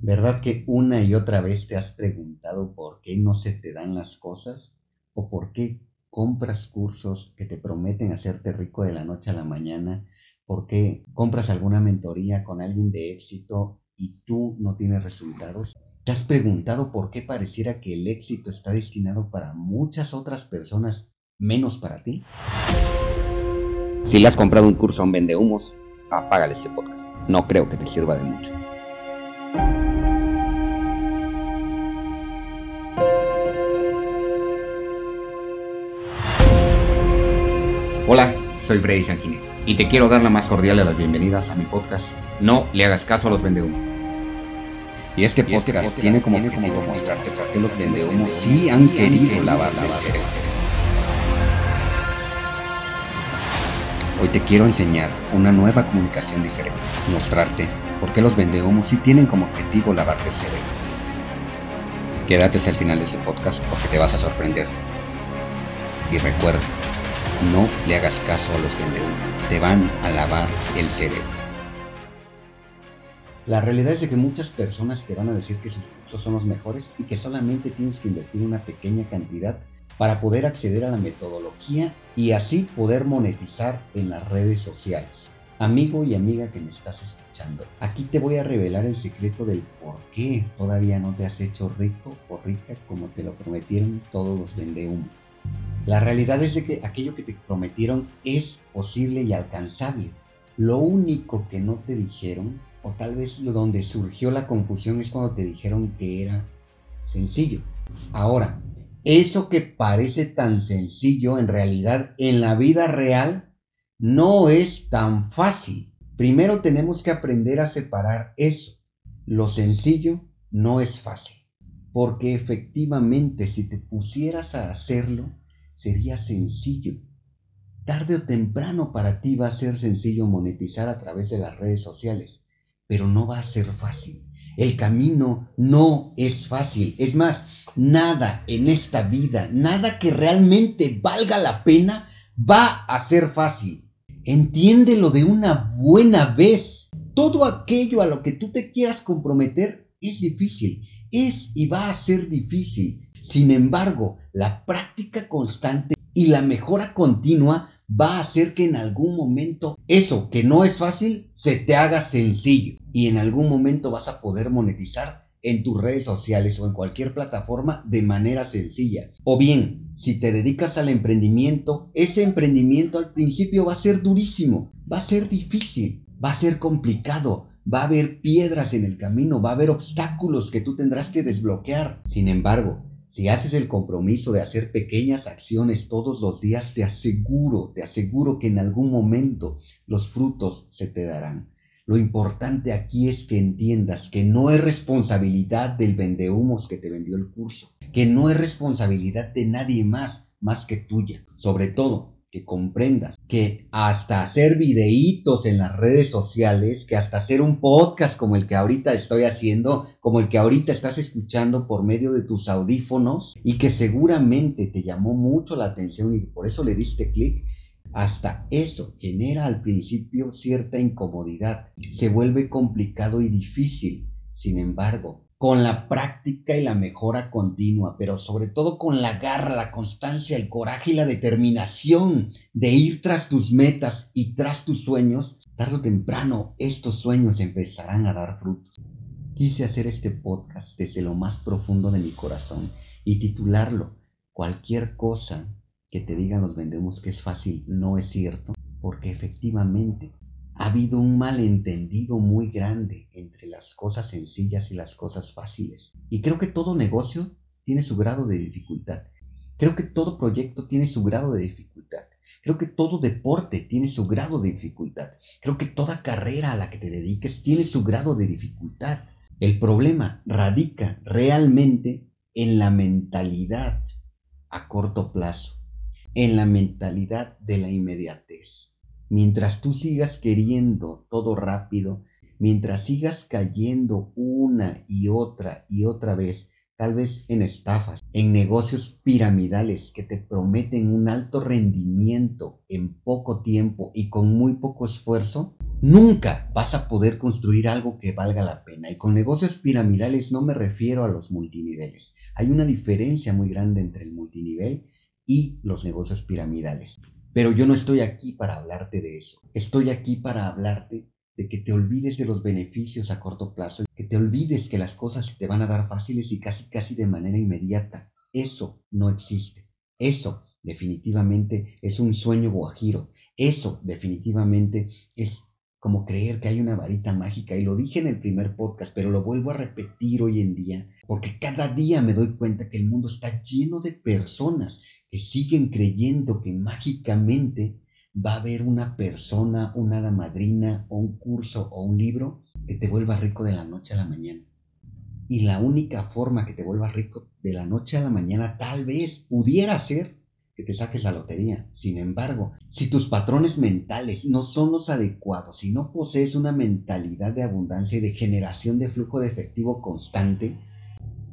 ¿Verdad que una y otra vez te has preguntado por qué no se te dan las cosas? ¿O por qué compras cursos que te prometen hacerte rico de la noche a la mañana? ¿Por qué compras alguna mentoría con alguien de éxito y tú no tienes resultados? ¿Te has preguntado por qué pareciera que el éxito está destinado para muchas otras personas menos para ti? Si le has comprado un curso a un vendehumos, apágale este podcast. No creo que te sirva de mucho. Soy Freddy Sanguínez y te quiero dar la más cordial de las bienvenidas a mi podcast No le hagas caso a los vendehumos. Y este podcast, tiene como objetivo mostrarte por qué los vendehumos sí han querido lavar la cerebro. Hoy te quiero enseñar una nueva comunicación diferente, mostrarte por qué los vendehumos sí tienen como objetivo lavarte el cerebro. Quédate hasta el final de este podcast porque te vas a sorprender. Y recuerda, no le hagas caso a los vendehumos. Te van a lavar el cerebro. La realidad es de que muchas personas te van a decir que sus cursos son los mejores y que solamente tienes que invertir una pequeña cantidad para poder acceder a la metodología y así poder monetizar en las redes sociales. Amigo y amiga que me estás escuchando, aquí te voy a revelar el secreto del por qué todavía no te has hecho rico o rica como te lo prometieron todos los vendehumos. La realidad es de que aquello que te prometieron es posible y alcanzable. Lo único que no te dijeron, o tal vez lo donde surgió la confusión es cuando te dijeron que era sencillo. Ahora, eso que parece tan sencillo en realidad en la vida real no es tan fácil. Primero tenemos que aprender a separar eso. Lo sencillo no es fácil. Porque efectivamente si te pusieras a hacerlo, sería sencillo. Tarde o temprano para ti va a ser sencillo monetizar a través de las redes sociales, pero no va a ser fácil. El camino no es fácil. Es más, nada en esta vida, nada que realmente valga la pena, va a ser fácil. Entiéndelo de una buena vez. Todo aquello a lo que tú te quieras comprometer es difícil. Es y va a ser difícil. Sin embargo, la práctica constante y la mejora continua va a hacer que en algún momento eso que no es fácil se te haga sencillo y en algún momento vas a poder monetizar en tus redes sociales o en cualquier plataforma de manera sencilla. O bien, si te dedicas al emprendimiento, ese emprendimiento al principio va a ser durísimo, va a ser difícil, va a ser complicado, va a haber piedras en el camino, va a haber obstáculos que tú tendrás que desbloquear. Sin embargo, si haces el compromiso de hacer pequeñas acciones todos los días, te aseguro, te aseguro que en algún momento los frutos se te darán. Lo importante aquí es que entiendas que no es responsabilidad del vendehumos que te vendió el curso, que no es responsabilidad de nadie más más que tuya. Sobre todo, que comprendas que hasta hacer videitos en las redes sociales, que hasta hacer un podcast como el que ahorita estoy haciendo, como el que ahorita estás escuchando por medio de tus audífonos y que seguramente te llamó mucho la atención y por eso le diste clic, hasta eso genera al principio cierta incomodidad, se vuelve complicado y difícil. Sin embargo, con la práctica y la mejora continua, pero sobre todo con la garra, la constancia, el coraje y la determinación de ir tras tus metas y tras tus sueños, tarde o temprano estos sueños empezarán a dar frutos. Quise hacer este podcast desde lo más profundo de mi corazón y titularlo Cualquier cosa que te digan los vendemos que es fácil no es cierto, porque efectivamente ha habido un malentendido muy grande entre las cosas sencillas y las cosas fáciles. Y creo que todo negocio tiene su grado de dificultad. Creo que todo proyecto tiene su grado de dificultad. Creo que todo deporte tiene su grado de dificultad. Creo que toda carrera a la que te dediques tiene su grado de dificultad. El problema radica realmente en la mentalidad a corto plazo, en la mentalidad de la inmediatez. Mientras tú sigas queriendo todo rápido, mientras sigas cayendo una y otra y otra vez, tal vez en estafas, en negocios piramidales que te prometen un alto rendimiento en poco tiempo y con muy poco esfuerzo, nunca vas a poder construir algo que valga la pena. Y con negocios piramidales no me refiero a los multiniveles. Hay una diferencia muy grande entre el multinivel y los negocios piramidales. Pero yo no estoy aquí para hablarte de eso. Estoy aquí para hablarte de que te olvides de los beneficios a corto plazo, que te olvides que las cosas te van a dar fáciles y casi casi de manera inmediata. Eso no existe. Eso definitivamente es un sueño guajiro. Eso definitivamente es como creer que hay una varita mágica. Y lo dije en el primer podcast, pero lo vuelvo a repetir hoy en día, porque cada día me doy cuenta que el mundo está lleno de personas que siguen creyendo que mágicamente va a haber una persona, una hada madrina un curso o un libro que te vuelva rico de la noche a la mañana. Y la única forma que te vuelva rico de la noche a la mañana tal vez pudiera ser que te saques la lotería. Sin embargo, si tus patrones mentales no son los adecuados, si no posees una mentalidad de abundancia y de generación de flujo de efectivo constante,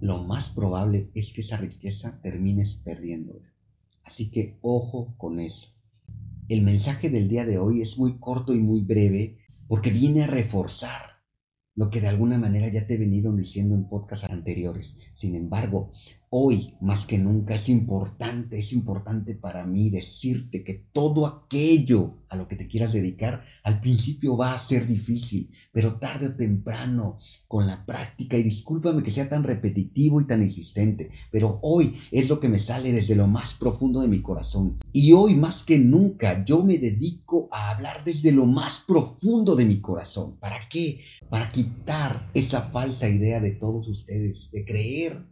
lo más probable es que esa riqueza termines perdiéndola. Así que ojo con eso. El mensaje del día de hoy es muy corto y muy breve porque viene a reforzar lo que de alguna manera ya te he venido diciendo en podcasts anteriores. Sin embargo, hoy más que nunca es importante, es importante para mí decirte que todo aquello a lo que te quieras dedicar al principio va a ser difícil, pero tarde o temprano, con la práctica, y discúlpame que sea tan repetitivo y tan insistente, pero hoy es lo que me sale desde lo más profundo de mi corazón. Y hoy más que nunca yo me dedico a hablar desde lo más profundo de mi corazón. ¿Para qué? Para quitar esa falsa idea de todos ustedes, de creer,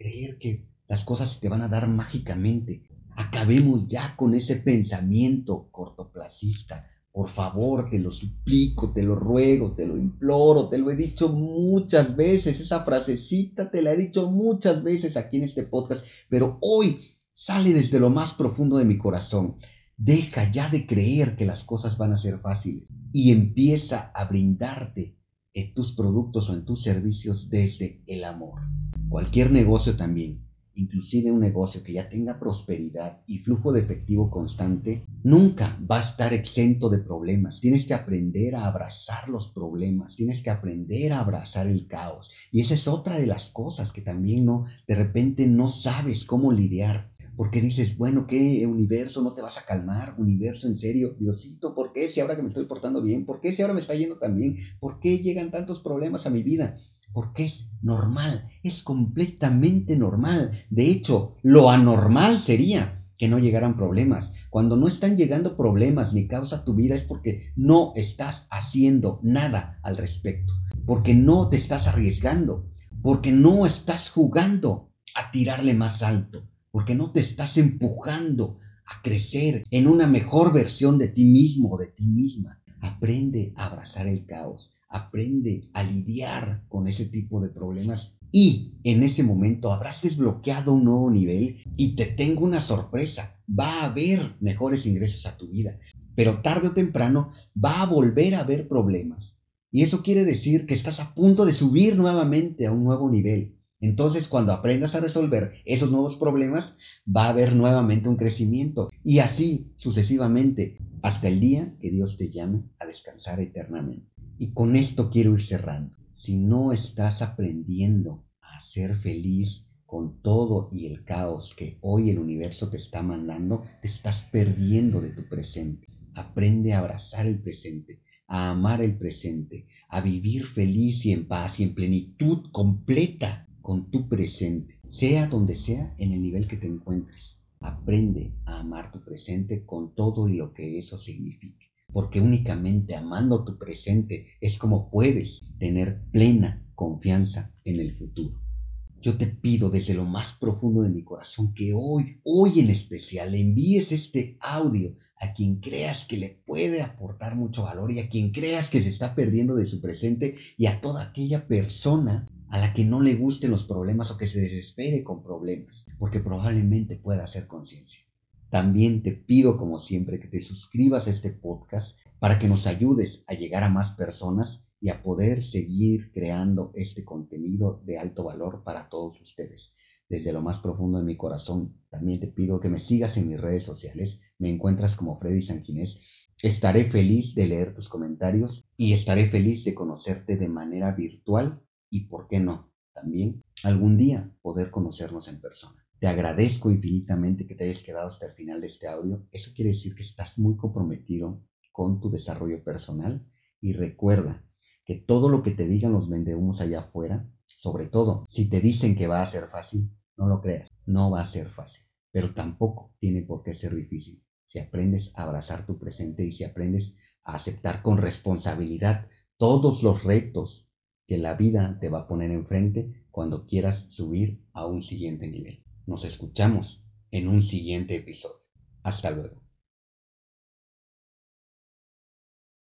creer que las cosas te van a dar mágicamente. Acabemos ya con ese pensamiento cortoplacista. Por favor, te lo suplico, te lo ruego, te lo imploro, te lo he dicho muchas veces, esa frasecita te la he dicho muchas veces aquí en este podcast, pero hoy sale desde lo más profundo de mi corazón. Deja ya de creer que las cosas van a ser fáciles y empieza a brindarte en tus productos o en tus servicios desde el amor. Cualquier negocio también, inclusive un negocio que ya tenga prosperidad y flujo de efectivo constante, nunca va a estar exento de problemas. Tienes que aprender a abrazar los problemas, tienes que aprender a abrazar el caos. Y esa es otra de las cosas que también no, de repente no sabes cómo lidiar. Porque dices, bueno, ¿qué universo no te vas a calmar? Universo, en serio, Diosito, ¿por qué si ahora que me estoy portando bien? ¿Por qué si ahora me está yendo tan bien? ¿Por qué llegan tantos problemas a mi vida? Porque es normal, es completamente normal. De hecho, lo anormal sería que no llegaran problemas. Cuando no están llegando problemas ni causa tu vida es porque no estás haciendo nada al respecto. Porque no te estás arriesgando. Porque no estás jugando a tirarle más alto porque no te estás empujando a crecer en una mejor versión de ti mismo o de ti misma. Aprende a abrazar el caos, aprende a lidiar con ese tipo de problemas y en ese momento habrás desbloqueado un nuevo nivel y te tengo una sorpresa. Va a haber mejores ingresos a tu vida, pero tarde o temprano va a volver a haber problemas. Y eso quiere decir que estás a punto de subir nuevamente a un nuevo nivel. Entonces, cuando aprendas a resolver esos nuevos problemas, va a haber nuevamente un crecimiento y así sucesivamente hasta el día que Dios te llame a descansar eternamente. Y con esto quiero ir cerrando. Si no estás aprendiendo a ser feliz con todo y el caos que hoy el universo te está mandando, te estás perdiendo de tu presente. Aprende a abrazar el presente, a amar el presente, a vivir feliz y en paz y en plenitud completa con tu presente, sea donde sea en el nivel que te encuentres. Aprende a amar tu presente con todo y lo que eso signifique, porque únicamente amando tu presente es como puedes tener plena confianza en el futuro. Yo te pido desde lo más profundo de mi corazón que hoy, hoy en especial, envíes este audio a quien creas que le puede aportar mucho valor y a quien creas que se está perdiendo de su presente y a toda aquella persona a la que no le gusten los problemas o que se desespere con problemas, porque probablemente pueda hacer conciencia. También te pido, como siempre, que te suscribas a este podcast para que nos ayudes a llegar a más personas y a poder seguir creando este contenido de alto valor para todos ustedes. Desde lo más profundo de mi corazón, también te pido que me sigas en mis redes sociales. Me encuentras como Freddy Sanquinés Estaré feliz de leer tus comentarios y estaré feliz de conocerte de manera virtual y, ¿por qué no? También algún día poder conocernos en persona. Te agradezco infinitamente que te hayas quedado hasta el final de este audio. Eso quiere decir que estás muy comprometido con tu desarrollo personal y recuerda que todo lo que te digan los vendehumos allá afuera, sobre todo si te dicen que va a ser fácil, no lo creas, no va a ser fácil, pero tampoco tiene por qué ser difícil. Si aprendes a abrazar tu presente y si aprendes a aceptar con responsabilidad todos los retos que la vida te va a poner enfrente cuando quieras subir a un siguiente nivel. Nos escuchamos en un siguiente episodio. Hasta luego.